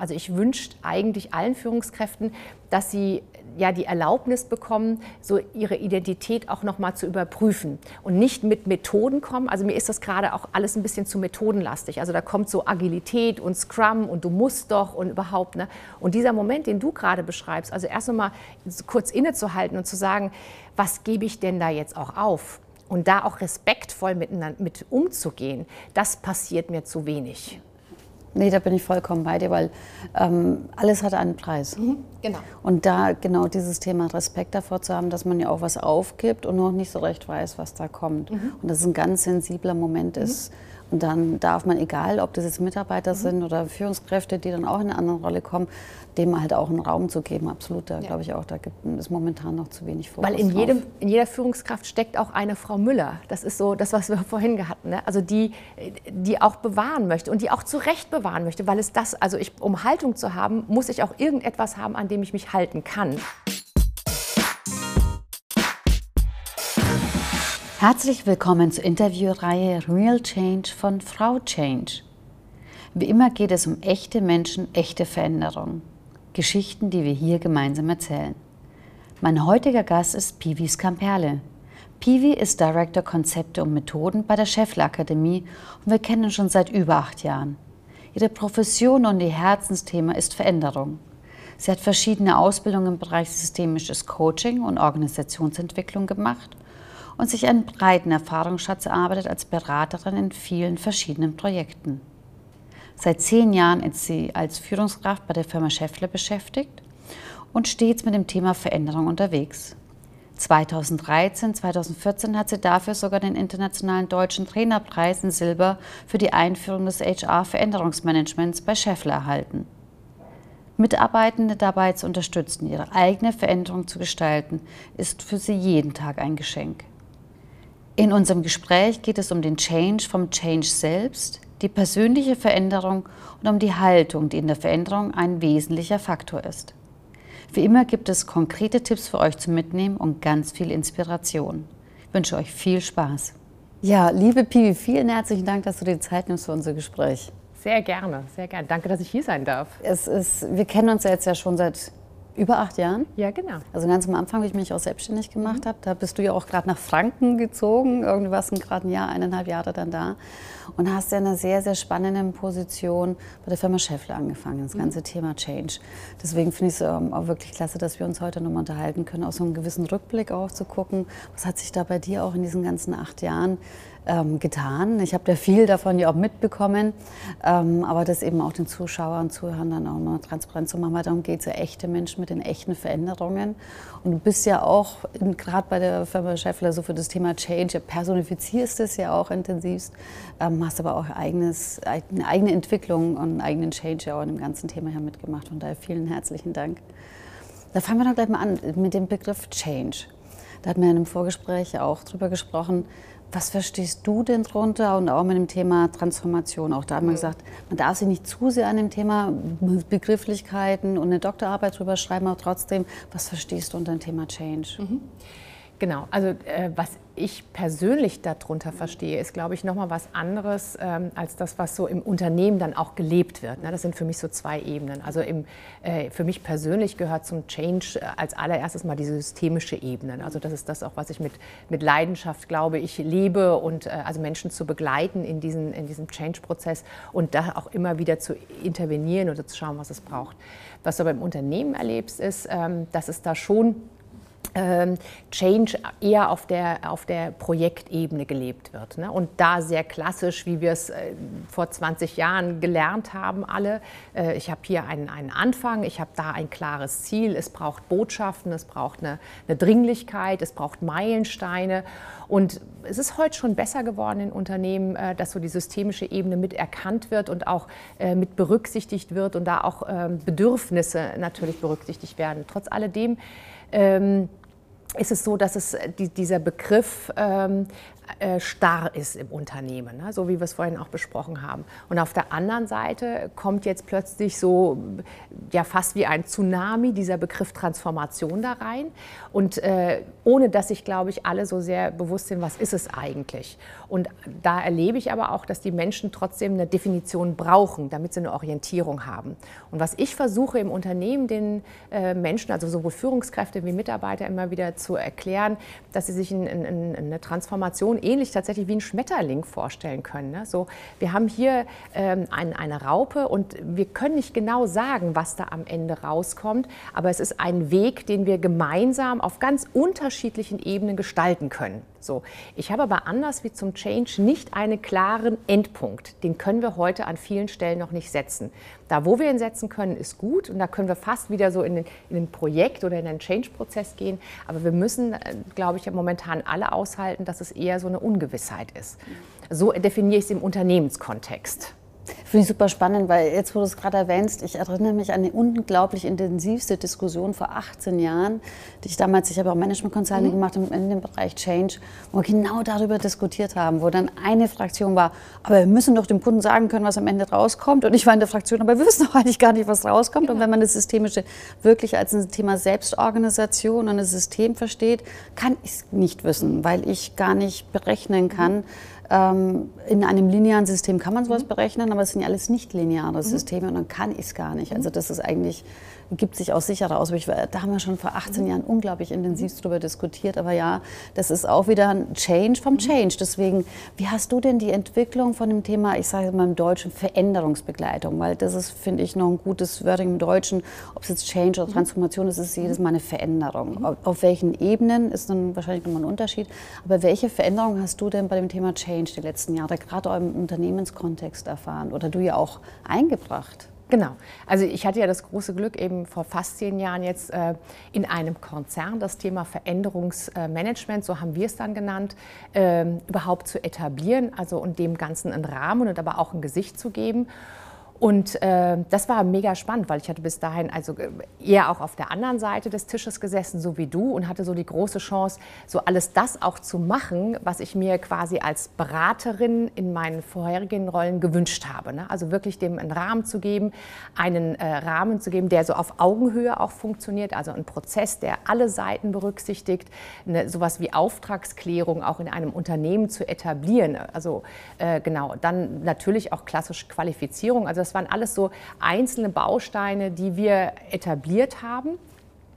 Also ich wünsche eigentlich allen Führungskräften, dass sie ja die Erlaubnis bekommen, so ihre Identität auch noch mal zu überprüfen und nicht mit Methoden kommen. Also mir ist das gerade auch alles ein bisschen zu methodenlastig. Also da kommt so Agilität und Scrum und du musst doch und überhaupt. Ne? Und dieser Moment, den du gerade beschreibst, also erst noch mal kurz innezuhalten und zu sagen, was gebe ich denn da jetzt auch auf? Und da auch respektvoll miteinander mit umzugehen, das passiert mir zu wenig. Nee, da bin ich vollkommen bei dir, weil ähm, alles hat einen Preis. Mhm, genau. Und da genau dieses Thema Respekt davor zu haben, dass man ja auch was aufgibt und noch nicht so recht weiß, was da kommt. Mhm. Und das ist ein ganz sensibler Moment mhm. ist. Und dann darf man, egal ob das jetzt Mitarbeiter mhm. sind oder Führungskräfte, die dann auch in eine andere Rolle kommen, dem halt auch einen Raum zu geben. Absolut, da ja. glaube ich auch, da gibt es momentan noch zu wenig Fokus Weil in, jedem, in jeder Führungskraft steckt auch eine Frau Müller. Das ist so das, was wir vorhin hatten. Ne? Also die, die auch bewahren möchte und die auch zu Recht bewahren möchte. Weil es das, also ich, um Haltung zu haben, muss ich auch irgendetwas haben, an dem ich mich halten kann. Herzlich willkommen zur Interviewreihe Real Change von Frau Change. Wie immer geht es um echte Menschen, echte Veränderung. Geschichten, die wir hier gemeinsam erzählen. Mein heutiger Gast ist Pivi Scamperle. Pivi ist Director Konzepte und Methoden bei der Scheffler Akademie und wir kennen uns schon seit über acht Jahren. Ihre Profession und ihr Herzensthema ist Veränderung. Sie hat verschiedene Ausbildungen im Bereich systemisches Coaching und Organisationsentwicklung gemacht und sich einen breiten Erfahrungsschatz erarbeitet als Beraterin in vielen verschiedenen Projekten. Seit zehn Jahren ist sie als Führungskraft bei der Firma Scheffler beschäftigt und stets mit dem Thema Veränderung unterwegs. 2013, 2014 hat sie dafür sogar den Internationalen Deutschen Trainerpreis in Silber für die Einführung des HR-Veränderungsmanagements bei Scheffler erhalten. Mitarbeitende dabei zu unterstützen, ihre eigene Veränderung zu gestalten, ist für sie jeden Tag ein Geschenk. In unserem Gespräch geht es um den Change vom Change selbst, die persönliche Veränderung und um die Haltung, die in der Veränderung ein wesentlicher Faktor ist. Wie immer gibt es konkrete Tipps für euch zum Mitnehmen und ganz viel Inspiration. Ich wünsche euch viel Spaß. Ja, liebe Pivi, vielen herzlichen Dank, dass du dir Zeit nimmst für unser Gespräch. Sehr gerne, sehr gerne. Danke, dass ich hier sein darf. Es ist, wir kennen uns ja jetzt ja schon seit über acht Jahren? Ja, genau. Also ganz am Anfang, wie ich mich auch selbstständig gemacht mhm. habe, da bist du ja auch gerade nach Franken gezogen. Irgendwie warst du gerade ein Jahr, eineinhalb Jahre dann da. Und hast ja in einer sehr, sehr spannenden Position bei der Firma Scheffler angefangen, das mhm. ganze mhm. Thema Change. Deswegen finde ich es ähm, auch wirklich klasse, dass wir uns heute nochmal unterhalten können, auch so einen gewissen Rückblick auch zu gucken. Was hat sich da bei dir auch in diesen ganzen acht Jahren ähm, getan. Ich habe da viel davon ja auch mitbekommen, ähm, aber das eben auch den Zuschauern und Zuhörern dann auch mal transparent zu machen, weil darum geht es ja echte Menschen mit den echten Veränderungen. Und du bist ja auch gerade bei der Firma Scheffler so für das Thema Change, personifizierst es ja auch intensivst, ähm, hast aber auch eigenes, eine eigene Entwicklung und einen eigenen Change ja auch in dem ganzen Thema her mitgemacht. Von daher vielen herzlichen Dank. Da fangen wir doch gleich mal an mit dem Begriff Change. Da hatten wir in einem Vorgespräch auch drüber gesprochen, was verstehst du denn drunter und auch mit dem Thema Transformation? Auch da haben wir gesagt, man darf sich nicht zu sehr an dem Thema Begrifflichkeiten und eine Doktorarbeit drüber schreiben, aber trotzdem, was verstehst du unter dem Thema Change? Mhm. Genau, also äh, was ich persönlich darunter verstehe, ist, glaube ich, nochmal was anderes ähm, als das, was so im Unternehmen dann auch gelebt wird. Ne? Das sind für mich so zwei Ebenen. Also im, äh, für mich persönlich gehört zum Change äh, als allererstes mal die systemische Ebene. Also das ist das auch, was ich mit, mit Leidenschaft, glaube ich, lebe und äh, also Menschen zu begleiten in, diesen, in diesem Change-Prozess und da auch immer wieder zu intervenieren oder zu schauen, was es braucht. Was du beim Unternehmen erlebst, ist, ähm, dass es da schon Change eher auf der, auf der Projektebene gelebt wird. Ne? Und da sehr klassisch, wie wir es äh, vor 20 Jahren gelernt haben, alle. Äh, ich habe hier einen, einen Anfang, ich habe da ein klares Ziel, es braucht Botschaften, es braucht eine, eine Dringlichkeit, es braucht Meilensteine. Und es ist heute schon besser geworden in Unternehmen, äh, dass so die systemische Ebene mit erkannt wird und auch mit berücksichtigt wird und da auch ähm, Bedürfnisse natürlich berücksichtigt werden. Trotz alledem ähm, ist es so, dass es die, dieser Begriff ähm, äh, starr ist im Unternehmen, ne? so wie wir es vorhin auch besprochen haben. Und auf der anderen Seite kommt jetzt plötzlich so ja fast wie ein Tsunami dieser Begriff Transformation da rein. Und äh, ohne dass sich, glaube ich, alle so sehr bewusst sind, was ist es eigentlich. Und da erlebe ich aber auch, dass die Menschen trotzdem eine Definition brauchen, damit sie eine Orientierung haben. Und was ich versuche im Unternehmen den äh, Menschen, also sowohl Führungskräfte wie Mitarbeiter, immer wieder zu erklären, dass sie sich in, in, in eine Transformation ähnlich tatsächlich wie ein Schmetterling vorstellen können. Ne? So, wir haben hier ähm, ein, eine Raupe und wir können nicht genau sagen, was da am Ende rauskommt, aber es ist ein Weg, den wir gemeinsam auf ganz unterschiedlichen Ebenen gestalten können. So, ich habe aber anders wie zum Change nicht einen klaren Endpunkt. Den können wir heute an vielen Stellen noch nicht setzen. Da, wo wir ihn setzen können, ist gut und da können wir fast wieder so in den, in den Projekt oder in den Change-Prozess gehen. Aber wir müssen, äh, glaube ich, momentan alle aushalten, dass es eher so eine Ungewissheit ist. So definiere ich es im Unternehmenskontext. Finde ich super spannend, weil jetzt, wo du es gerade erwähnst, ich erinnere mich an eine unglaublich intensivste Diskussion vor 18 Jahren, die ich damals, ich habe auch Management Consulting mhm. gemacht in dem Bereich Change, wo wir genau darüber diskutiert haben, wo dann eine Fraktion war, aber wir müssen doch dem Kunden sagen können, was am Ende rauskommt. Und ich war in der Fraktion, aber wir wissen doch eigentlich gar nicht, was rauskommt. Genau. Und wenn man das Systemische wirklich als ein Thema Selbstorganisation und ein System versteht, kann ich es nicht wissen, weil ich gar nicht berechnen kann, mhm in einem linearen System kann man sowas mhm. berechnen, aber es sind ja alles nicht lineare mhm. Systeme und dann kann ich es gar nicht. Also das ist eigentlich gibt sich auch sicherer aus. da haben wir schon vor 18 Jahren unglaublich intensiv darüber diskutiert. Aber ja, das ist auch wieder ein Change vom Change. Deswegen, wie hast du denn die Entwicklung von dem Thema, ich sage mal im Deutschen, Veränderungsbegleitung? Weil das ist, finde ich, noch ein gutes Wording im Deutschen. Ob es jetzt Change oder Transformation ist, ist jedes Mal eine Veränderung. Auf, auf welchen Ebenen ist dann wahrscheinlich nochmal ein Unterschied. Aber welche Veränderung hast du denn bei dem Thema Change die letzten Jahre, gerade im Unternehmenskontext erfahren oder du ja auch eingebracht? Genau. Also ich hatte ja das große Glück, eben vor fast zehn Jahren jetzt äh, in einem Konzern das Thema Veränderungsmanagement, so haben wir es dann genannt, äh, überhaupt zu etablieren, also und dem Ganzen einen Rahmen und aber auch ein Gesicht zu geben. Und äh, das war mega spannend, weil ich hatte bis dahin also äh, eher auch auf der anderen Seite des Tisches gesessen, so wie du, und hatte so die große Chance, so alles das auch zu machen, was ich mir quasi als Beraterin in meinen vorherigen Rollen gewünscht habe. Ne? Also wirklich dem einen Rahmen zu geben, einen äh, Rahmen zu geben, der so auf Augenhöhe auch funktioniert, also ein Prozess, der alle Seiten berücksichtigt, eine, sowas wie Auftragsklärung auch in einem Unternehmen zu etablieren. Also äh, genau, dann natürlich auch klassisch Qualifizierung. Also das waren alles so einzelne Bausteine, die wir etabliert haben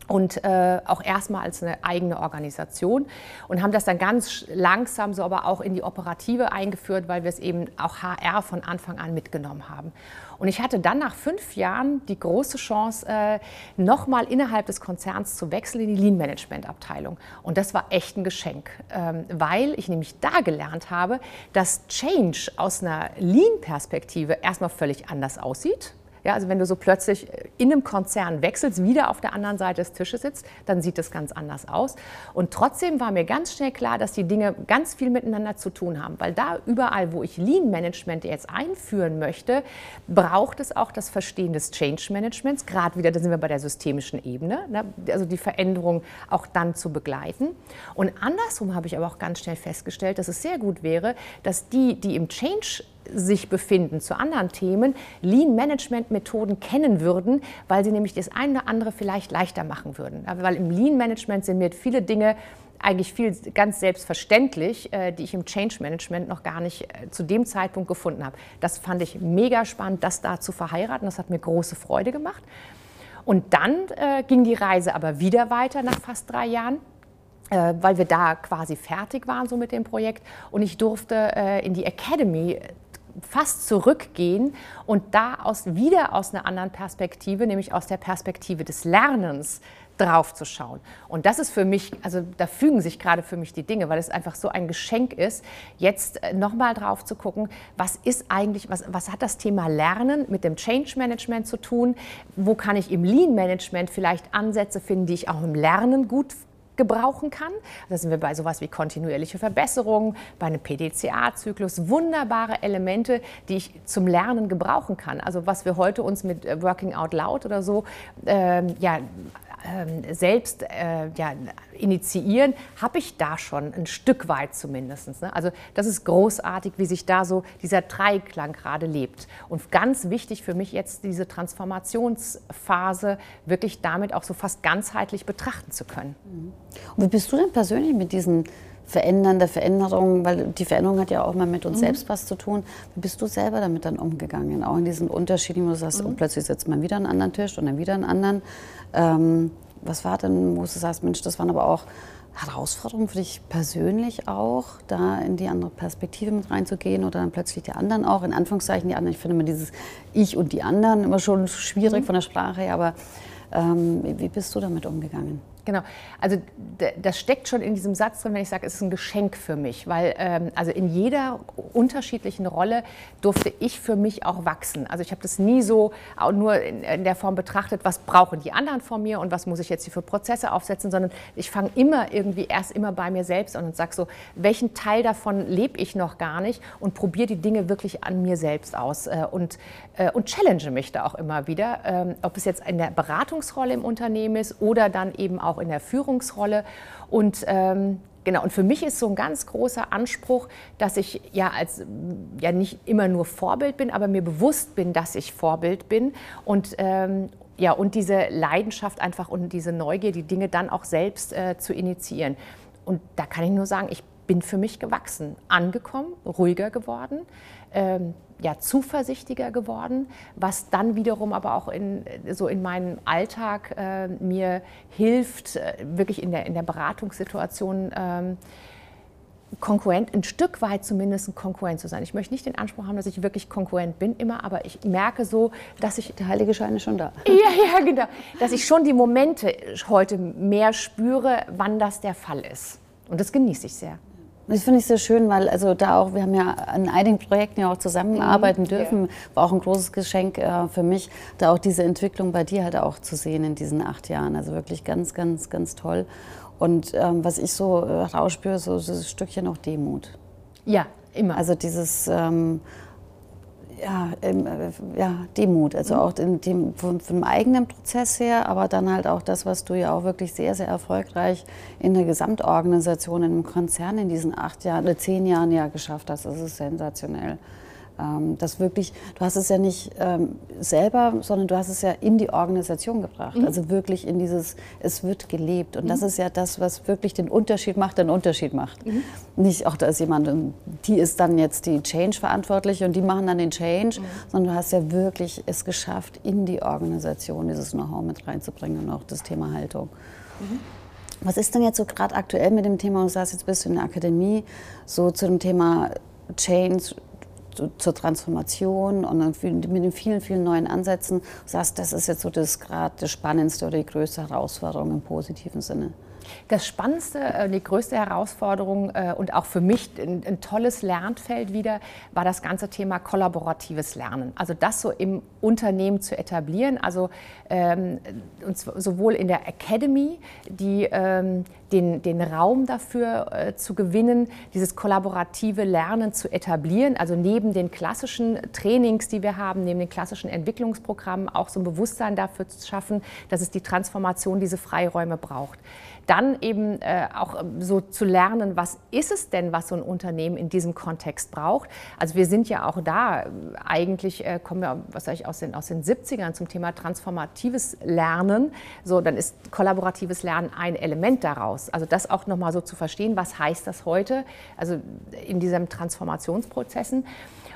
und äh, auch erstmal als eine eigene Organisation und haben das dann ganz langsam so aber auch in die Operative eingeführt, weil wir es eben auch HR von Anfang an mitgenommen haben. Und ich hatte dann nach fünf Jahren die große Chance, äh, nochmal innerhalb des Konzerns zu wechseln in die Lean-Management-Abteilung. Und das war echt ein Geschenk, ähm, weil ich nämlich da gelernt habe, dass Change aus einer Lean-Perspektive erstmal völlig anders aussieht ja, also wenn du so plötzlich in einem Konzern wechselst, wieder auf der anderen Seite des Tisches sitzt, dann sieht das ganz anders aus. Und trotzdem war mir ganz schnell klar, dass die Dinge ganz viel miteinander zu tun haben, weil da überall, wo ich Lean Management jetzt einführen möchte, braucht es auch das Verstehen des Change Managements. Gerade wieder, da sind wir bei der systemischen Ebene, ne? also die Veränderung auch dann zu begleiten. Und andersrum habe ich aber auch ganz schnell festgestellt, dass es sehr gut wäre, dass die, die im Change sich befinden zu anderen Themen, Lean-Management-Methoden kennen würden, weil sie nämlich das eine oder andere vielleicht leichter machen würden. Weil im Lean-Management sind mir viele Dinge eigentlich viel ganz selbstverständlich, äh, die ich im Change Management noch gar nicht äh, zu dem Zeitpunkt gefunden habe. Das fand ich mega spannend, das da zu verheiraten. Das hat mir große Freude gemacht. Und dann äh, ging die Reise aber wieder weiter nach fast drei Jahren weil wir da quasi fertig waren so mit dem Projekt und ich durfte in die Academy fast zurückgehen und da aus, wieder aus einer anderen Perspektive, nämlich aus der Perspektive des Lernens, drauf zu schauen. Und das ist für mich, also da fügen sich gerade für mich die Dinge, weil es einfach so ein Geschenk ist, jetzt äh, nochmal drauf zu gucken, was ist eigentlich, was, was hat das Thema Lernen mit dem Change Management zu tun? Wo kann ich im Lean Management vielleicht Ansätze finden, die ich auch im Lernen gut gebrauchen kann. Da sind wir bei sowas wie kontinuierliche Verbesserung, bei einem PDCA-Zyklus, wunderbare Elemente, die ich zum Lernen gebrauchen kann. Also was wir heute uns mit äh, Working Out Loud oder so ähm, ja, ähm, selbst äh, ja, initiieren, habe ich da schon ein Stück weit zumindest. Ne? Also das ist großartig, wie sich da so dieser Dreiklang gerade lebt. Und ganz wichtig für mich jetzt diese Transformationsphase wirklich damit auch so fast ganzheitlich betrachten zu können. Und wie bist du denn persönlich mit diesen verändernde Veränderungen, weil die Veränderung hat ja auch mal mit uns mhm. selbst was zu tun. Wie bist du selber damit dann umgegangen? Auch in diesen Unterschieden, wo du sagst, mhm. und plötzlich sitzt man wieder an einen anderen Tisch und dann wieder einen anderen. Ähm, was war denn, wo du sagst, Mensch, das waren aber auch Herausforderungen für dich persönlich auch, da in die andere Perspektive mit reinzugehen oder dann plötzlich die anderen auch, in Anführungszeichen die anderen. Ich finde immer dieses Ich und die anderen immer schon schwierig mhm. von der Sprache her, aber ähm, wie bist du damit umgegangen? Genau, also das steckt schon in diesem Satz drin, wenn ich sage, es ist ein Geschenk für mich, weil ähm, also in jeder unterschiedlichen Rolle durfte ich für mich auch wachsen. Also ich habe das nie so nur in, in, der Form betrachtet, was brauchen die anderen von mir und was muss ich jetzt hier für Prozesse aufsetzen, sondern ich fange immer irgendwie erst immer bei mir selbst an und sage so, welchen Teil davon lebe ich noch gar nicht und probiere die Dinge wirklich an mir selbst aus äh, und, und challenge mich da auch immer wieder, ähm, ob es jetzt in der Beratungsrolle im Unternehmen ist oder dann eben auch in der Führungsrolle. Und ähm, Genau, und für mich ist so ein ganz großer Anspruch, dass ich ja als ja nicht immer nur Vorbild bin, aber mir bewusst bin, dass ich Vorbild bin und ähm, ja und diese Leidenschaft einfach und diese Neugier, die Dinge dann auch selbst äh, zu initiieren. Und da kann ich nur sagen, ich bin für mich gewachsen, angekommen, ruhiger geworden. Ähm, ja, zuversichtlicher geworden, was dann wiederum aber auch in, so in meinem Alltag äh, mir hilft, äh, wirklich in der, in der Beratungssituation ähm, konkurrent, ein Stück weit zumindest ein Konkurrent zu sein. Ich möchte nicht den Anspruch haben, dass ich wirklich konkurrent bin immer, aber ich merke so, dass ich... Der heilige Schein ist schon da. Ja, ja, genau. Dass ich schon die Momente heute mehr spüre, wann das der Fall ist. Und das genieße ich sehr. Das finde ich sehr schön, weil also da auch, wir haben ja an einigen Projekten ja auch zusammenarbeiten mhm. dürfen. War auch ein großes Geschenk äh, für mich, da auch diese Entwicklung bei dir halt auch zu sehen in diesen acht Jahren. Also wirklich ganz, ganz, ganz toll. Und ähm, was ich so äh, rauspüre, so, so ein Stückchen auch Demut. Ja, immer. Also dieses ähm, ja, ähm, äh, ja, Demut, also mhm. auch in dem, vom, vom, eigenen Prozess her, aber dann halt auch das, was du ja auch wirklich sehr, sehr erfolgreich in der Gesamtorganisation, in einem Konzern in diesen acht Jahren, äh, zehn Jahren ja geschafft hast. Das ist sensationell. Ähm, das wirklich, du hast es ja nicht ähm, selber, sondern du hast es ja in die Organisation gebracht. Mhm. Also wirklich in dieses, es wird gelebt. Und mhm. das ist ja das, was wirklich den Unterschied macht, den Unterschied macht. Mhm. Nicht, auch da ist jemand, die ist dann jetzt die Change verantwortlich und die machen dann den Change, mhm. sondern du hast ja wirklich es geschafft, in die Organisation dieses Know-how mit reinzubringen und auch das Thema Haltung. Mhm. Was ist denn jetzt so gerade aktuell mit dem Thema, du sagst, jetzt bist du in der Akademie, so zu dem Thema Change, zur Transformation und mit den vielen, vielen neuen Ansätzen sagst, das ist jetzt so das gerade das Spannendste oder die größte Herausforderung im positiven Sinne? Das Spannendste, äh, die größte Herausforderung äh, und auch für mich ein, ein, tolles Lernfeld wieder war das ganze Thema kollaboratives Lernen. Also das so im Unternehmen zu etablieren, also ähm, sowohl in der Academy, die ähm, den, den Raum dafür äh, zu gewinnen, dieses kollaborative Lernen zu etablieren, also neben den klassischen Trainings, die wir haben, neben den klassischen Entwicklungsprogrammen auch so ein Bewusstsein dafür zu schaffen, dass es die Transformation, diese Freiräume braucht dann eben äh, auch ähm, so zu lernen, was ist es denn, was so ein Unternehmen in diesem Kontext braucht. Also wir sind ja auch da, eigentlich äh, kommen wir, was sage ich, aus den, aus den 70ern zum Thema transformatives Lernen. So, dann ist kollaboratives Lernen ein Element daraus. Also das auch nochmal so zu verstehen, was heißt das heute, also in diesen Transformationsprozessen.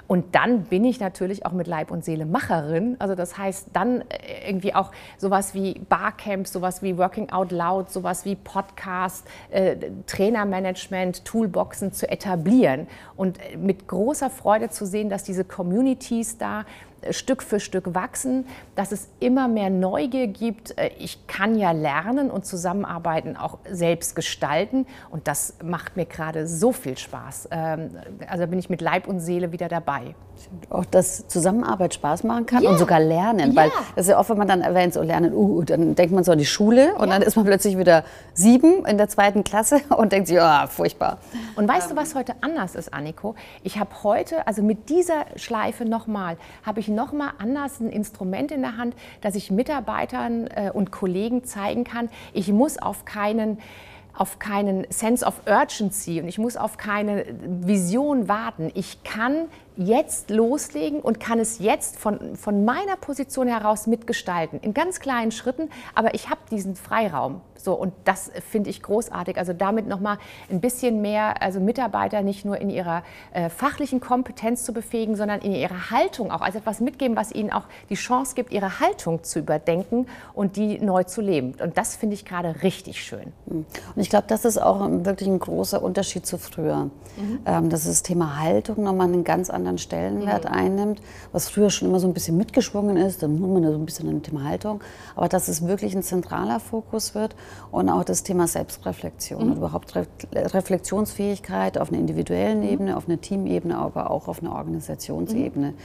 Und dann bin ich natürlich auch mit Leib und Seele Macherin. Also das heißt, dann äh, irgendwie auch sowas wie Barcamps, sowas wie Working Out Loud, sowas wie Podcast, äh, Trainermanagement, Toolboxen zu etablieren und äh, mit großer Freude zu sehen, dass diese Communities da Stück für Stück wachsen, dass es immer mehr Neugier gibt. Äh, ich kann ja lernen und zusammenarbeiten, auch selbst gestalten. Und das macht mir gerade so viel Spaß. Ähm, also bin ich mit Leib und Seele wieder dabei. Auch dass Zusammenarbeit Spaß machen kann ja. und sogar lernen. Ja. Weil das ist ja oft, wenn man dann erwähnt, so lernen, uh, dann denkt man so an die Schule und ja. dann ist man plötzlich wieder sieben in der zweiten Klasse und denkt sich, oh, furchtbar. Und weißt ähm. du, was heute anders ist, Anniko? Ich habe heute, also mit dieser Schleife nochmal, habe ich nochmal anders ein Instrument in der Hand, dass ich Mitarbeitern äh, und Kollegen zeigen kann, ich muss auf keinen auf keinen Sense of Urgency und ich muss auf keine Vision warten. Ich kann jetzt loslegen und kann es jetzt von, von meiner Position heraus mitgestalten, in ganz kleinen Schritten, aber ich habe diesen Freiraum. So, und das finde ich großartig. Also damit nochmal ein bisschen mehr, also Mitarbeiter nicht nur in ihrer äh, fachlichen Kompetenz zu befähigen, sondern in ihrer Haltung auch, also etwas mitgeben, was ihnen auch die Chance gibt, ihre Haltung zu überdenken und die neu zu leben. Und das finde ich gerade richtig schön. Und ich glaube, das ist auch wirklich ein großer Unterschied zu früher. Mhm. Ähm, dass das Thema Haltung nochmal einen ganz anderen anderen Stellenwert mhm. einnimmt, was früher schon immer so ein bisschen mitgeschwungen ist, dann muss man da so ein bisschen ein Thema Haltung, aber dass es wirklich ein zentraler Fokus wird und auch das Thema Selbstreflexion mhm. und überhaupt Re Reflexionsfähigkeit auf einer individuellen mhm. Ebene, auf einer Teamebene, aber auch auf einer Organisationsebene, mhm.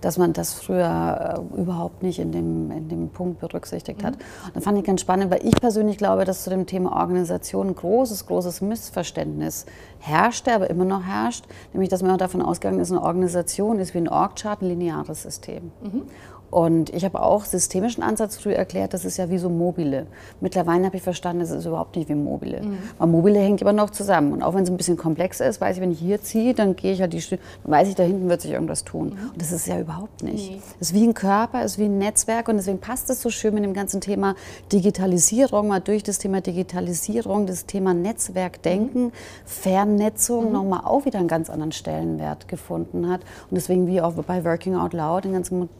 dass man das früher äh, überhaupt nicht in dem, in dem Punkt berücksichtigt hat. Mhm. Und das fand ich ganz spannend, weil ich persönlich glaube, dass zu dem Thema Organisation ein großes, großes Missverständnis herrschte, aber immer noch herrscht, nämlich dass man davon ausgegangen ist, eine Organisation Organisation ist wie ein Org-Chart ein lineares System. Mhm. Und ich habe auch systemischen Ansatz früh erklärt, das ist ja wie so mobile. Mittlerweile habe ich verstanden, das ist überhaupt nicht wie mobile. Mhm. Weil mobile hängt immer noch zusammen. Und auch wenn es ein bisschen komplexer ist, weiß ich, wenn ich hier ziehe, dann gehe ich halt die dann weiß ich, da hinten wird sich irgendwas tun. Mhm. Und das ist ja überhaupt nicht. Nee. Es ist wie ein Körper, es ist wie ein Netzwerk und deswegen passt es so schön mit dem ganzen Thema Digitalisierung, mal durch das Thema Digitalisierung, das Thema Netzwerkdenken, mhm. Vernetzung mhm. nochmal auch wieder einen ganz anderen Stellenwert gefunden hat. Und deswegen wie auch bei Working Out Loud den ganzen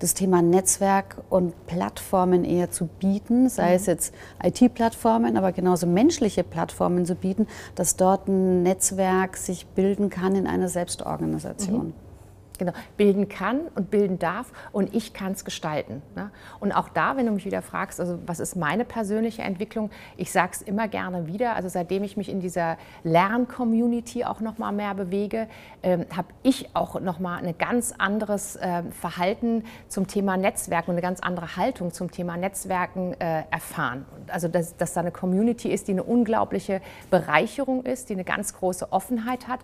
das Thema Netzwerk und Plattformen eher zu bieten, sei mhm. es jetzt IT-Plattformen, aber genauso menschliche Plattformen zu bieten, dass dort ein Netzwerk sich bilden kann in einer Selbstorganisation. Mhm genau, bilden kann und bilden darf und ich kann es gestalten. Ne? Und auch da, wenn du mich wieder fragst, also was ist meine persönliche Entwicklung, ich sage es immer gerne wieder, also seitdem ich mich in dieser Lern-Community auch noch mal mehr bewege, ähm, habe ich auch noch mal ein ganz anderes äh, Verhalten zum Thema Netzwerken und eine ganz andere Haltung zum Thema Netzwerken äh, erfahren. Also dass, dass da eine Community ist, die eine unglaubliche Bereicherung ist, die eine ganz große Offenheit hat.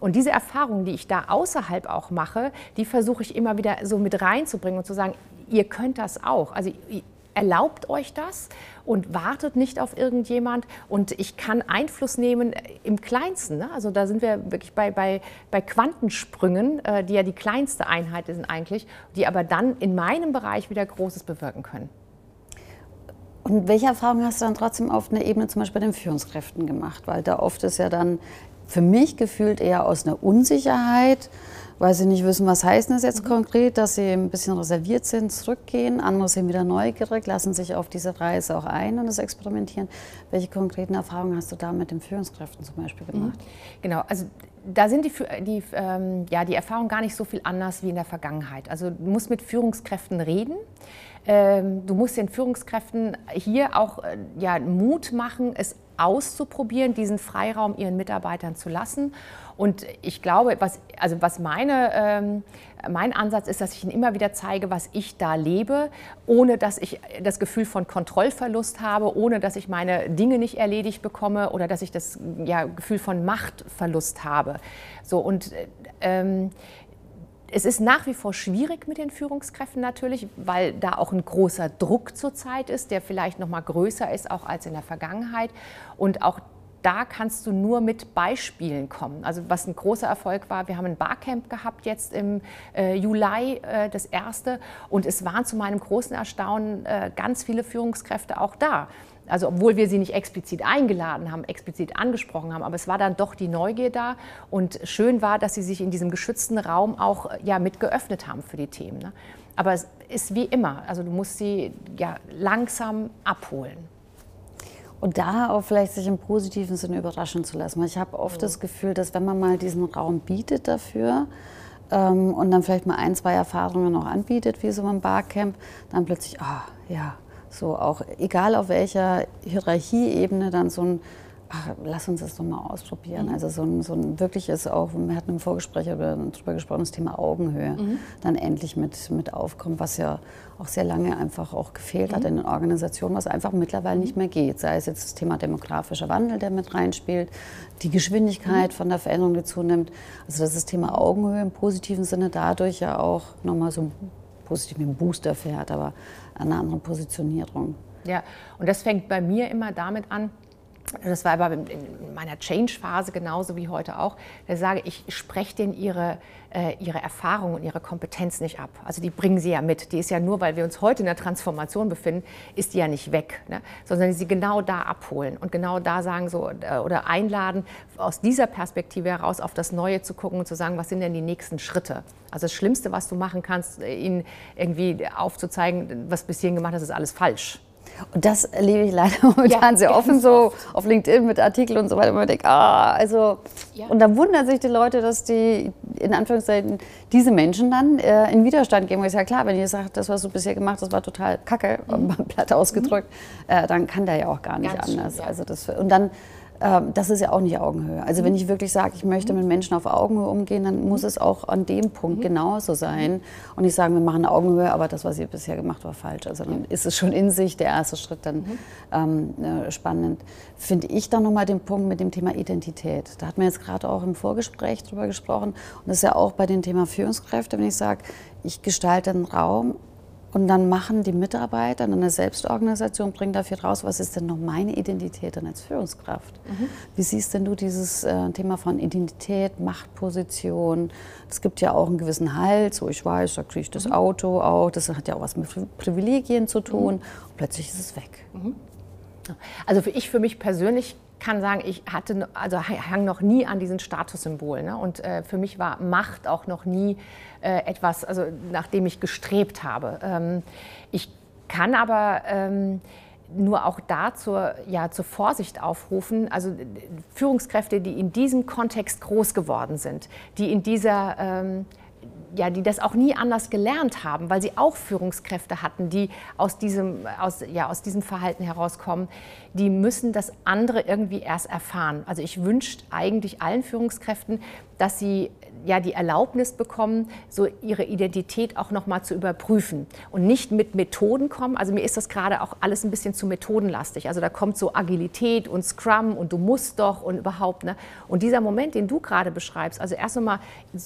Und diese Erfahrungen, die ich da außerhalb auch mache, die versuche ich immer wieder so mit reinzubringen und zu sagen, ihr könnt das auch. Also erlaubt euch das und wartet nicht auf irgendjemand. Und ich kann Einfluss nehmen im Kleinsten. Ne? Also da sind wir wirklich bei, bei, bei Quantensprüngen, äh, die ja die kleinste Einheit sind eigentlich, die aber dann in meinem Bereich wieder Großes bewirken können. Und welche Erfahrungen hast du dann trotzdem auf einer Ebene zum Beispiel bei den Führungskräften gemacht? Weil da oft ist ja dann für mich gefühlt eher aus einer Unsicherheit, weil sie nicht wissen, was heißt das jetzt mhm. konkret, dass sie ein bisschen reserviert sind, zurückgehen. Andere sind wieder neugierig, lassen sich auf diese Reise auch ein und das experimentieren. Welche konkreten Erfahrungen hast du da mit den Führungskräften zum Beispiel mhm. gemacht? Genau, also da sind die, die, ähm, ja, die Erfahrungen gar nicht so viel anders wie in der Vergangenheit. Also du musst mit Führungskräften reden. Ähm, du musst den Führungskräften hier auch äh, ja, Mut machen, es auszuprobieren, diesen Freiraum ihren Mitarbeitern zu lassen. Und ich glaube, was, also was meine, ähm, mein Ansatz ist, dass ich ihnen immer wieder zeige, was ich da lebe, ohne dass ich das Gefühl von Kontrollverlust habe, ohne dass ich meine Dinge nicht erledigt bekomme oder dass ich das ja, Gefühl von Machtverlust habe. So, und ähm, es ist nach wie vor schwierig mit den Führungskräften natürlich, weil da auch ein großer Druck zurzeit ist, der vielleicht noch mal größer ist auch als in der Vergangenheit und auch da kannst du nur mit Beispielen kommen. Also was ein großer Erfolg war, wir haben ein Barcamp gehabt jetzt im äh, Juli, äh, das erste, und es waren zu meinem großen Erstaunen äh, ganz viele Führungskräfte auch da. Also obwohl wir sie nicht explizit eingeladen haben, explizit angesprochen haben, aber es war dann doch die Neugier da und schön war, dass sie sich in diesem geschützten Raum auch ja, mit geöffnet haben für die Themen. Ne? Aber es ist wie immer, also du musst sie ja langsam abholen. Und da auch vielleicht sich im positiven Sinne überraschen zu lassen. Ich habe oft ja. das Gefühl, dass wenn man mal diesen Raum bietet dafür, ähm, und dann vielleicht mal ein, zwei Erfahrungen noch anbietet, wie so ein Barcamp, dann plötzlich, ah, ja, so auch, egal auf welcher Hierarchieebene, dann so ein, ach, lass uns das doch mal ausprobieren. Mhm. Also so ein, so ein wirkliches auch, wir hatten im Vorgespräch darüber gesprochen, das Thema Augenhöhe mhm. dann endlich mit, mit aufkommt, was ja auch sehr lange einfach auch gefehlt mhm. hat in den Organisationen, was einfach mittlerweile nicht mehr geht. Sei es jetzt das Thema demografischer Wandel, der mit reinspielt, die Geschwindigkeit mhm. von der Veränderung, die zunimmt. Also das Thema Augenhöhe im positiven Sinne dadurch ja auch nochmal so positiv mit dem Booster fährt, aber eine andere Positionierung. Ja, und das fängt bei mir immer damit an, das war aber in meiner Change-Phase genauso wie heute auch, da sage ich, spreche denen ihre, äh, ihre Erfahrung und ihre Kompetenz nicht ab. Also die bringen sie ja mit. Die ist ja nur, weil wir uns heute in der Transformation befinden, ist die ja nicht weg, ne? sondern sie genau da abholen und genau da sagen so äh, oder einladen, aus dieser Perspektive heraus auf das Neue zu gucken und zu sagen, was sind denn die nächsten Schritte? Also das Schlimmste, was du machen kannst, äh, ihnen irgendwie aufzuzeigen, was bis hierhin gemacht hast, ist alles falsch. Und das erlebe ich leider momentan ja, sehr offen so auf LinkedIn mit Artikeln und so weiter. Und man denkt, ah, also, ja. und dann wundern sich die Leute, dass die, in Anführungszeichen, diese Menschen dann äh, in Widerstand gehen. Weil ich sage, klar, wenn ihr sagt, das, was du bisher gemacht hast, war total kacke, mhm. platt ausgedrückt, mhm. äh, dann kann der ja auch gar nicht Ganz anders. Schön, ja. Also das, und dann das ist ja auch nicht Augenhöhe. Also wenn mhm. ich wirklich sage, ich möchte mit Menschen auf Augenhöhe umgehen, dann muss es auch an dem Punkt mhm. genauso sein. Und nicht sagen, wir machen Augenhöhe, aber das, was ihr bisher gemacht war, falsch. Also dann ist es schon in sich der erste Schritt dann mhm. ähm, äh, spannend. Finde ich dann nochmal den Punkt mit dem Thema Identität. Da hat man jetzt gerade auch im Vorgespräch drüber gesprochen. Und das ist ja auch bei dem Thema Führungskräfte, wenn ich sage, ich gestalte einen Raum und dann machen die Mitarbeiter eine Selbstorganisation, bringen dafür raus, was ist denn noch meine Identität dann als Führungskraft? Mhm. Wie siehst denn du dieses äh, Thema von Identität, Machtposition? Es gibt ja auch einen gewissen Halt, so ich weiß, da kriege ich das mhm. Auto auch, das hat ja auch was mit Privilegien zu tun. Mhm. Und plötzlich ist es weg. Mhm. Also für ich für mich persönlich kann sagen, ich hatte, also hang noch nie an diesen Statussymbolen. Ne? Und äh, für mich war Macht auch noch nie äh, etwas, also nach dem ich gestrebt habe. Ähm, ich kann aber ähm, nur auch da zur, ja, zur Vorsicht aufrufen. Also Führungskräfte, die in diesem Kontext groß geworden sind, die in dieser ähm, ja, die das auch nie anders gelernt haben, weil sie auch Führungskräfte hatten, die aus diesem, aus, ja, aus diesem Verhalten herauskommen, die müssen das andere irgendwie erst erfahren. Also ich wünsche eigentlich allen Führungskräften, dass sie ja die Erlaubnis bekommen, so ihre Identität auch noch mal zu überprüfen und nicht mit Methoden kommen. Also mir ist das gerade auch alles ein bisschen zu methodenlastig. Also da kommt so Agilität und Scrum und du musst doch und überhaupt. Ne? Und dieser Moment, den du gerade beschreibst, also erst noch mal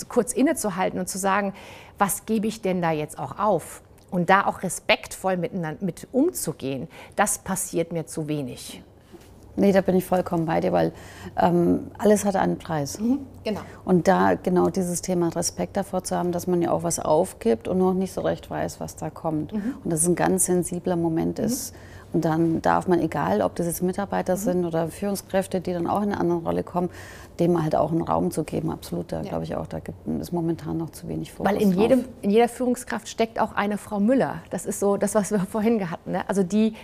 kurz innezuhalten und zu sagen, was gebe ich denn da jetzt auch auf? Und da auch respektvoll miteinander mit umzugehen, das passiert mir zu wenig. Nee, da bin ich vollkommen bei dir, weil ähm, alles hat einen Preis. Mhm, genau. Und da genau dieses Thema Respekt davor zu haben, dass man ja auch was aufgibt und noch nicht so recht weiß, was da kommt. Mhm. Und das ein ganz sensibler Moment mhm. ist. Und dann darf man, egal ob das jetzt Mitarbeiter mhm. sind oder Führungskräfte, die dann auch in eine andere Rolle kommen, dem halt auch einen Raum zu geben. Absolut, da ja. glaube ich auch, da gibt es momentan noch zu wenig Fokus Weil in, jedem, in jeder Führungskraft steckt auch eine Frau Müller. Das ist so das, was wir vorhin hatten. Ne? Also die,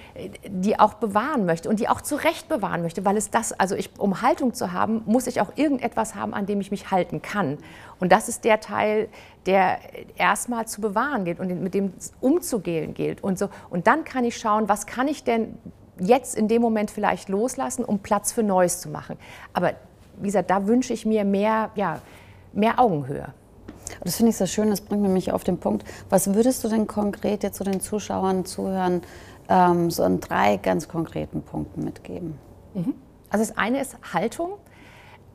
die auch bewahren möchte und die auch zu Recht bewahren möchte, weil es das, also ich, um Haltung zu haben, muss ich auch irgendetwas haben, an dem ich mich halten kann. Und das ist der Teil, der erstmal zu bewahren gilt und mit dem umzugehen gilt. Und, so. und dann kann ich schauen, was kann ich denn jetzt in dem Moment vielleicht loslassen, um Platz für Neues zu machen. Aber wie gesagt, da wünsche ich mir mehr, ja, mehr Augenhöhe. Das finde ich sehr schön, das bringt mich auf den Punkt. Was würdest du denn konkret jetzt zu den Zuschauern, Zuhörern ähm, so an drei ganz konkreten Punkten mitgeben? Mhm. Also das eine ist Haltung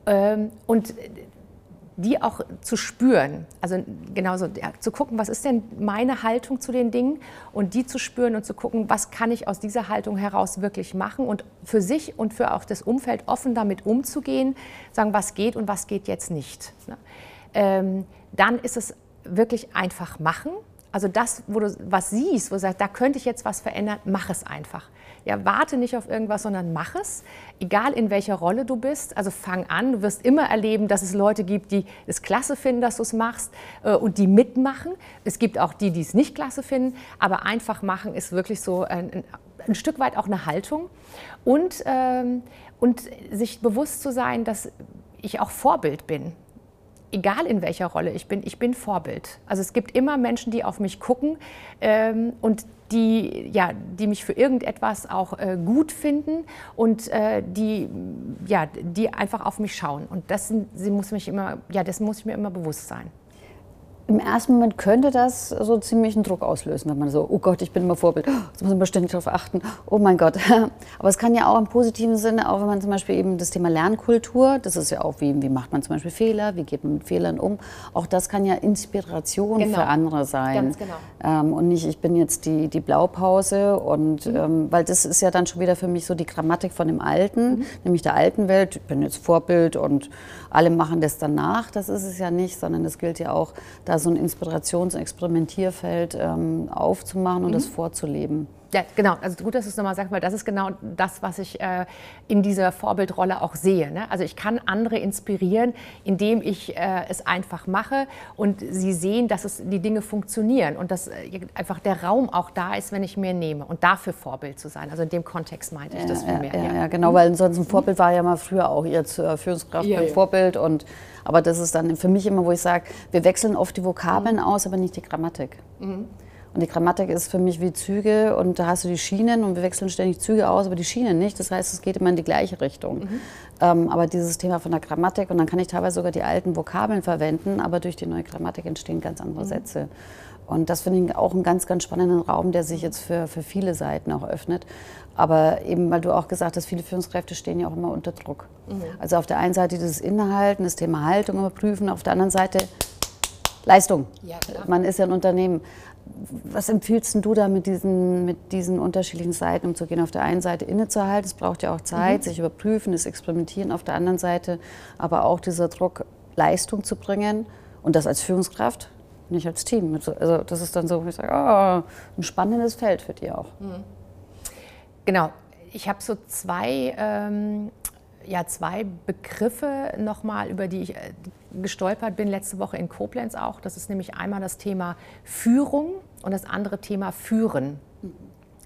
ähm, und die auch zu spüren. Also genauso ja, zu gucken, was ist denn meine Haltung zu den Dingen und die zu spüren und zu gucken, was kann ich aus dieser Haltung heraus wirklich machen und für sich und für auch das Umfeld offen damit umzugehen, sagen, was geht und was geht jetzt nicht. Ne? Ähm, dann ist es wirklich einfach machen. Also das, wo du was siehst, wo du sagst, da könnte ich jetzt was verändern, mach es einfach. Ja, warte nicht auf irgendwas, sondern mach es, egal in welcher Rolle du bist. Also fang an. Du wirst immer erleben, dass es Leute gibt, die es klasse finden, dass du es machst äh, und die mitmachen. Es gibt auch die, die es nicht klasse finden. Aber einfach machen ist wirklich so ein, ein Stück weit auch eine Haltung. Und, ähm, und sich bewusst zu sein, dass ich auch Vorbild bin egal in welcher Rolle ich bin, ich bin Vorbild. Also es gibt immer Menschen, die auf mich gucken ähm, und die, ja, die mich für irgendetwas auch äh, gut finden und äh, die, ja, die einfach auf mich schauen. Und das, sie muss mich immer, ja, das muss ich mir immer bewusst sein. Im ersten Moment könnte das so ziemlich einen Druck auslösen, wenn man so, oh Gott, ich bin immer Vorbild, jetzt muss man ständig darauf achten, oh mein Gott. Aber es kann ja auch im positiven Sinne, auch wenn man zum Beispiel eben das Thema Lernkultur, das ist ja auch, wie, wie macht man zum Beispiel Fehler, wie geht man mit Fehlern um, auch das kann ja Inspiration genau. für andere sein. Ganz genau. Ähm, und nicht, ich bin jetzt die, die Blaupause und, mhm. ähm, weil das ist ja dann schon wieder für mich so die Grammatik von dem Alten, mhm. nämlich der alten Welt, ich bin jetzt Vorbild und alle machen das danach, das ist es ja nicht, sondern es gilt ja auch, da so ein Inspirations- und Experimentierfeld ähm, aufzumachen und mhm. das vorzuleben. Ja, genau. Also gut, dass du es nochmal sagst, weil das ist genau das, was ich äh, in dieser Vorbildrolle auch sehe. Ne? Also ich kann andere inspirieren, indem ich äh, es einfach mache und sie sehen, dass es, die Dinge funktionieren und dass äh, einfach der Raum auch da ist, wenn ich mir nehme und dafür Vorbild zu sein. Also in dem Kontext meinte ich ja, das viel mehr. Ja, ja, ja, genau, weil sonst ein Vorbild war ja mal früher auch ihr äh, Führungskraft ja, Vorbild und aber das ist dann für mich immer, wo ich sage, wir wechseln oft die Vokabeln mhm. aus, aber nicht die Grammatik. Mhm. Und die Grammatik ist für mich wie Züge und da hast du die Schienen und wir wechseln ständig Züge aus, aber die Schienen nicht. Das heißt, es geht immer in die gleiche Richtung. Mhm. Ähm, aber dieses Thema von der Grammatik und dann kann ich teilweise sogar die alten Vokabeln verwenden, aber durch die neue Grammatik entstehen ganz andere mhm. Sätze. Und das finde ich auch einen ganz, ganz spannenden Raum, der sich jetzt für, für viele Seiten auch öffnet. Aber eben, weil du auch gesagt hast, viele Führungskräfte stehen ja auch immer unter Druck. Mhm. Also auf der einen Seite dieses Innehalten, das Thema Haltung überprüfen, auf der anderen Seite Leistung. Ja, Man ist ja ein Unternehmen was empfiehlst du da mit diesen, mit diesen unterschiedlichen Seiten umzugehen? Auf der einen Seite innezuhalten, es braucht ja auch Zeit, mhm. sich überprüfen, das Experimentieren. Auf der anderen Seite aber auch dieser Druck, Leistung zu bringen und das als Führungskraft, nicht als Team. Also das ist dann so, wo ich sage, oh, ein spannendes Feld für dich auch. Mhm. Genau. Ich habe so zwei ähm, ja, zwei Begriffe nochmal, über die ich äh, gestolpert bin letzte Woche in Koblenz auch. Das ist nämlich einmal das Thema Führung und das andere Thema Führen.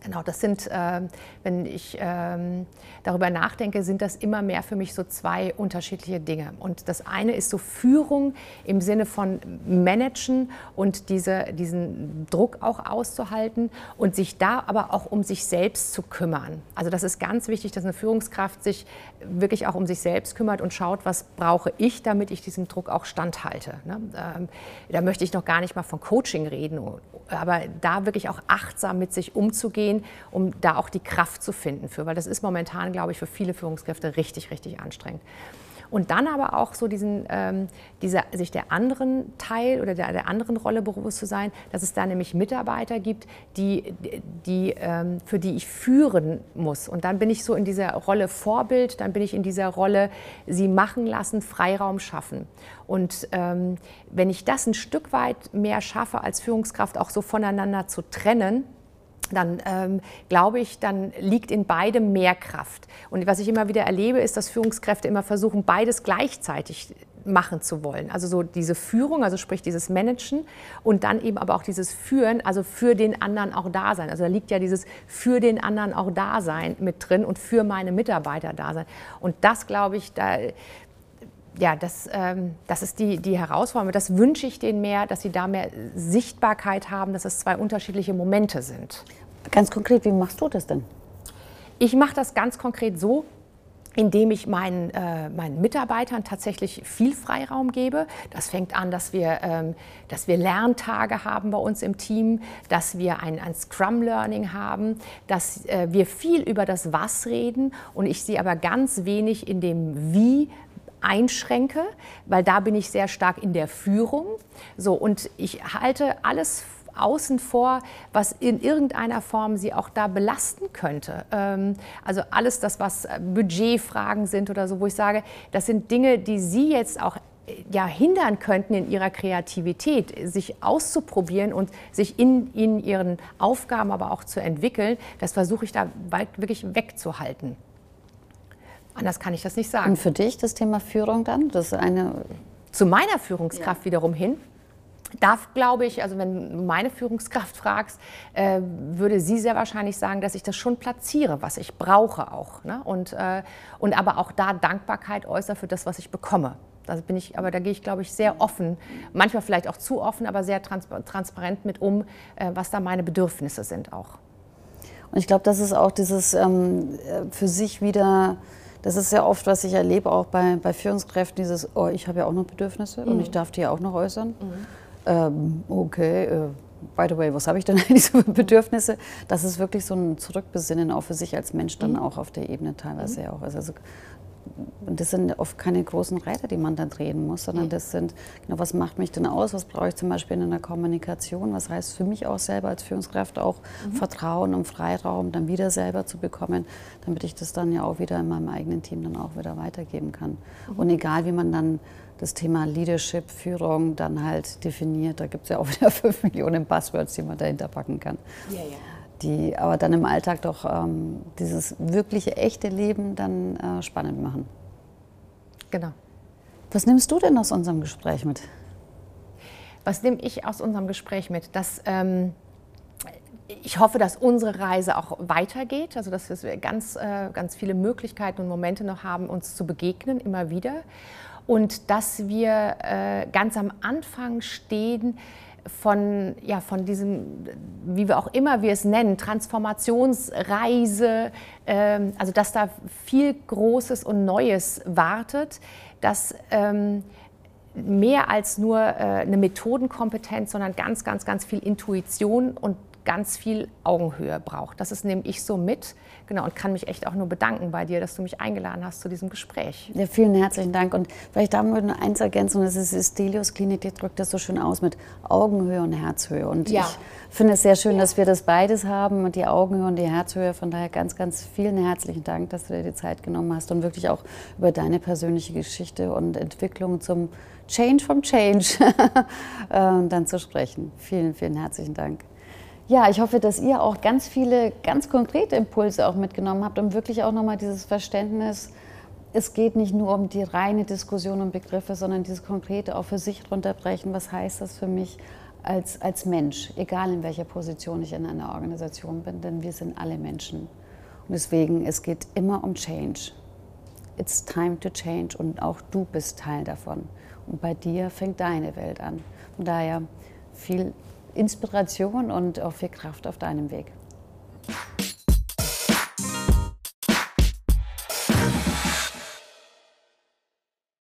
Genau, das sind, äh, wenn ich äh, darüber nachdenke, sind das immer mehr für mich so zwei unterschiedliche Dinge. Und das eine ist so Führung im Sinne von Managen und diese, diesen Druck auch auszuhalten und sich da aber auch um sich selbst zu kümmern. Also das ist ganz wichtig, dass eine Führungskraft sich wirklich auch um sich selbst kümmert und schaut, was brauche ich, damit ich diesem Druck auch standhalte. Ne? Ähm, da möchte ich noch gar nicht mal von Coaching reden, aber da wirklich auch achtsam mit sich umzugehen gehen, um da auch die Kraft zu finden für, weil das ist momentan, glaube ich, für viele Führungskräfte richtig, richtig anstrengend. Und dann aber auch so diesen, ähm, dieser, sich der anderen Teil oder der, der anderen Rolle bewusst zu sein, dass es da nämlich Mitarbeiter gibt, die, die, ähm, für die ich führen muss. Und dann bin ich so in dieser Rolle Vorbild, dann bin ich in dieser Rolle sie machen lassen, Freiraum schaffen. Und ähm, wenn ich das ein Stück weit mehr schaffe, als Führungskraft auch so voneinander zu trennen, dann ähm, glaube ich, dann liegt in beidem mehr Kraft. Und was ich immer wieder erlebe, ist, dass Führungskräfte immer versuchen, beides gleichzeitig machen zu wollen. Also so diese Führung, also sprich dieses Managen und dann eben aber auch dieses Führen, also für den anderen auch da sein. Also da liegt ja dieses für den anderen auch da sein mit drin und für meine Mitarbeiter da sein. Und das glaube ich, da, ja, das, ähm, das ist die, die Herausforderung. Das wünsche ich denen mehr, dass sie da mehr Sichtbarkeit haben, dass es zwei unterschiedliche Momente sind. Ganz konkret, wie machst du das denn? Ich mache das ganz konkret so, indem ich meinen, äh, meinen Mitarbeitern tatsächlich viel Freiraum gebe. Das fängt an, dass wir, ähm, dass wir Lerntage haben bei uns im Team, dass wir ein, ein Scrum-Learning haben, dass äh, wir viel über das Was reden und ich sie aber ganz wenig in dem Wie einschränke, weil da bin ich sehr stark in der Führung. So, und ich halte alles außen vor, was in irgendeiner Form sie auch da belasten könnte. Ähm, also alles das, was äh, Budgetfragen sind oder so, wo ich sage, das sind Dinge, die Sie jetzt auch äh, ja, hindern könnten in ihrer Kreativität, sich auszuprobieren und sich in, in ihren Aufgaben aber auch zu entwickeln, das versuche ich da wirklich wegzuhalten. Anders kann ich das nicht sagen. Und für dich das Thema Führung dann? Das eine Zu meiner Führungskraft ja. wiederum hin darf, glaube ich, also wenn du meine Führungskraft fragst, äh, würde sie sehr wahrscheinlich sagen, dass ich das schon platziere, was ich brauche auch. Ne? Und, äh, und aber auch da Dankbarkeit äußere für das, was ich bekomme. Da bin ich, aber da gehe ich, glaube ich, sehr offen, manchmal vielleicht auch zu offen, aber sehr trans transparent mit um, äh, was da meine Bedürfnisse sind auch. Und ich glaube, das ist auch dieses ähm, für sich wieder das ist ja oft, was ich erlebe, auch bei, bei Führungskräften, dieses, oh, ich habe ja auch noch Bedürfnisse mhm. und ich darf die ja auch noch äußern. Mhm. ähm, okay, äh, by the way, was habe ich denn eigentlich so für Bedürfnisse? Das ist wirklich so ein Zurückbesinnen auch für sich als Mensch dann mhm. auch auf der Ebene teilweise mhm. auch. Also und das sind oft keine großen Räder, die man dann drehen muss, sondern das sind, genau, was macht mich denn aus? Was brauche ich zum Beispiel in einer Kommunikation? Was heißt für mich auch selber als Führungskraft auch mhm. Vertrauen und Freiraum dann wieder selber zu bekommen, damit ich das dann ja auch wieder in meinem eigenen Team dann auch wieder weitergeben kann. Mhm. Und egal, wie man dann das Thema Leadership, Führung dann halt definiert, da gibt es ja auch wieder fünf Millionen Buzzwords, die man dahinter packen kann. Ja, ja die aber dann im Alltag doch ähm, dieses wirkliche, echte Leben dann äh, spannend machen. Genau. Was nimmst du denn aus unserem Gespräch mit? Was nehme ich aus unserem Gespräch mit? Dass, ähm, ich hoffe, dass unsere Reise auch weitergeht, also dass wir ganz, äh, ganz viele Möglichkeiten und Momente noch haben, uns zu begegnen, immer wieder. Und dass wir äh, ganz am Anfang stehen, von, ja, von diesem, wie wir auch immer wir es nennen, Transformationsreise, ähm, also dass da viel Großes und Neues wartet, dass ähm, mehr als nur äh, eine Methodenkompetenz, sondern ganz, ganz, ganz viel Intuition und ganz viel Augenhöhe braucht. Das ist, nehme ich so mit. Genau, und kann mich echt auch nur bedanken bei dir, dass du mich eingeladen hast zu diesem Gespräch. Ja, vielen herzlichen Dank. Und vielleicht da nur eins ergänzen, das ist die Stelios Klinik, die drückt das so schön aus mit Augenhöhe und Herzhöhe. Und ja. ich finde es sehr schön, ja. dass wir das beides haben und die Augenhöhe und die Herzhöhe. Von daher ganz, ganz vielen herzlichen Dank, dass du dir die Zeit genommen hast und wirklich auch über deine persönliche Geschichte und Entwicklung zum Change from Change äh, dann zu sprechen. Vielen, vielen herzlichen Dank. Ja, ich hoffe, dass ihr auch ganz viele, ganz konkrete Impulse auch mitgenommen habt und wirklich auch nochmal dieses Verständnis, es geht nicht nur um die reine Diskussion und Begriffe, sondern dieses Konkrete auch für sich runterbrechen. Was heißt das für mich als, als Mensch, egal in welcher Position ich in einer Organisation bin, denn wir sind alle Menschen. Und deswegen, es geht immer um Change. It's time to change und auch du bist Teil davon. Und bei dir fängt deine Welt an. Von daher viel Inspiration und auch viel Kraft auf deinem Weg.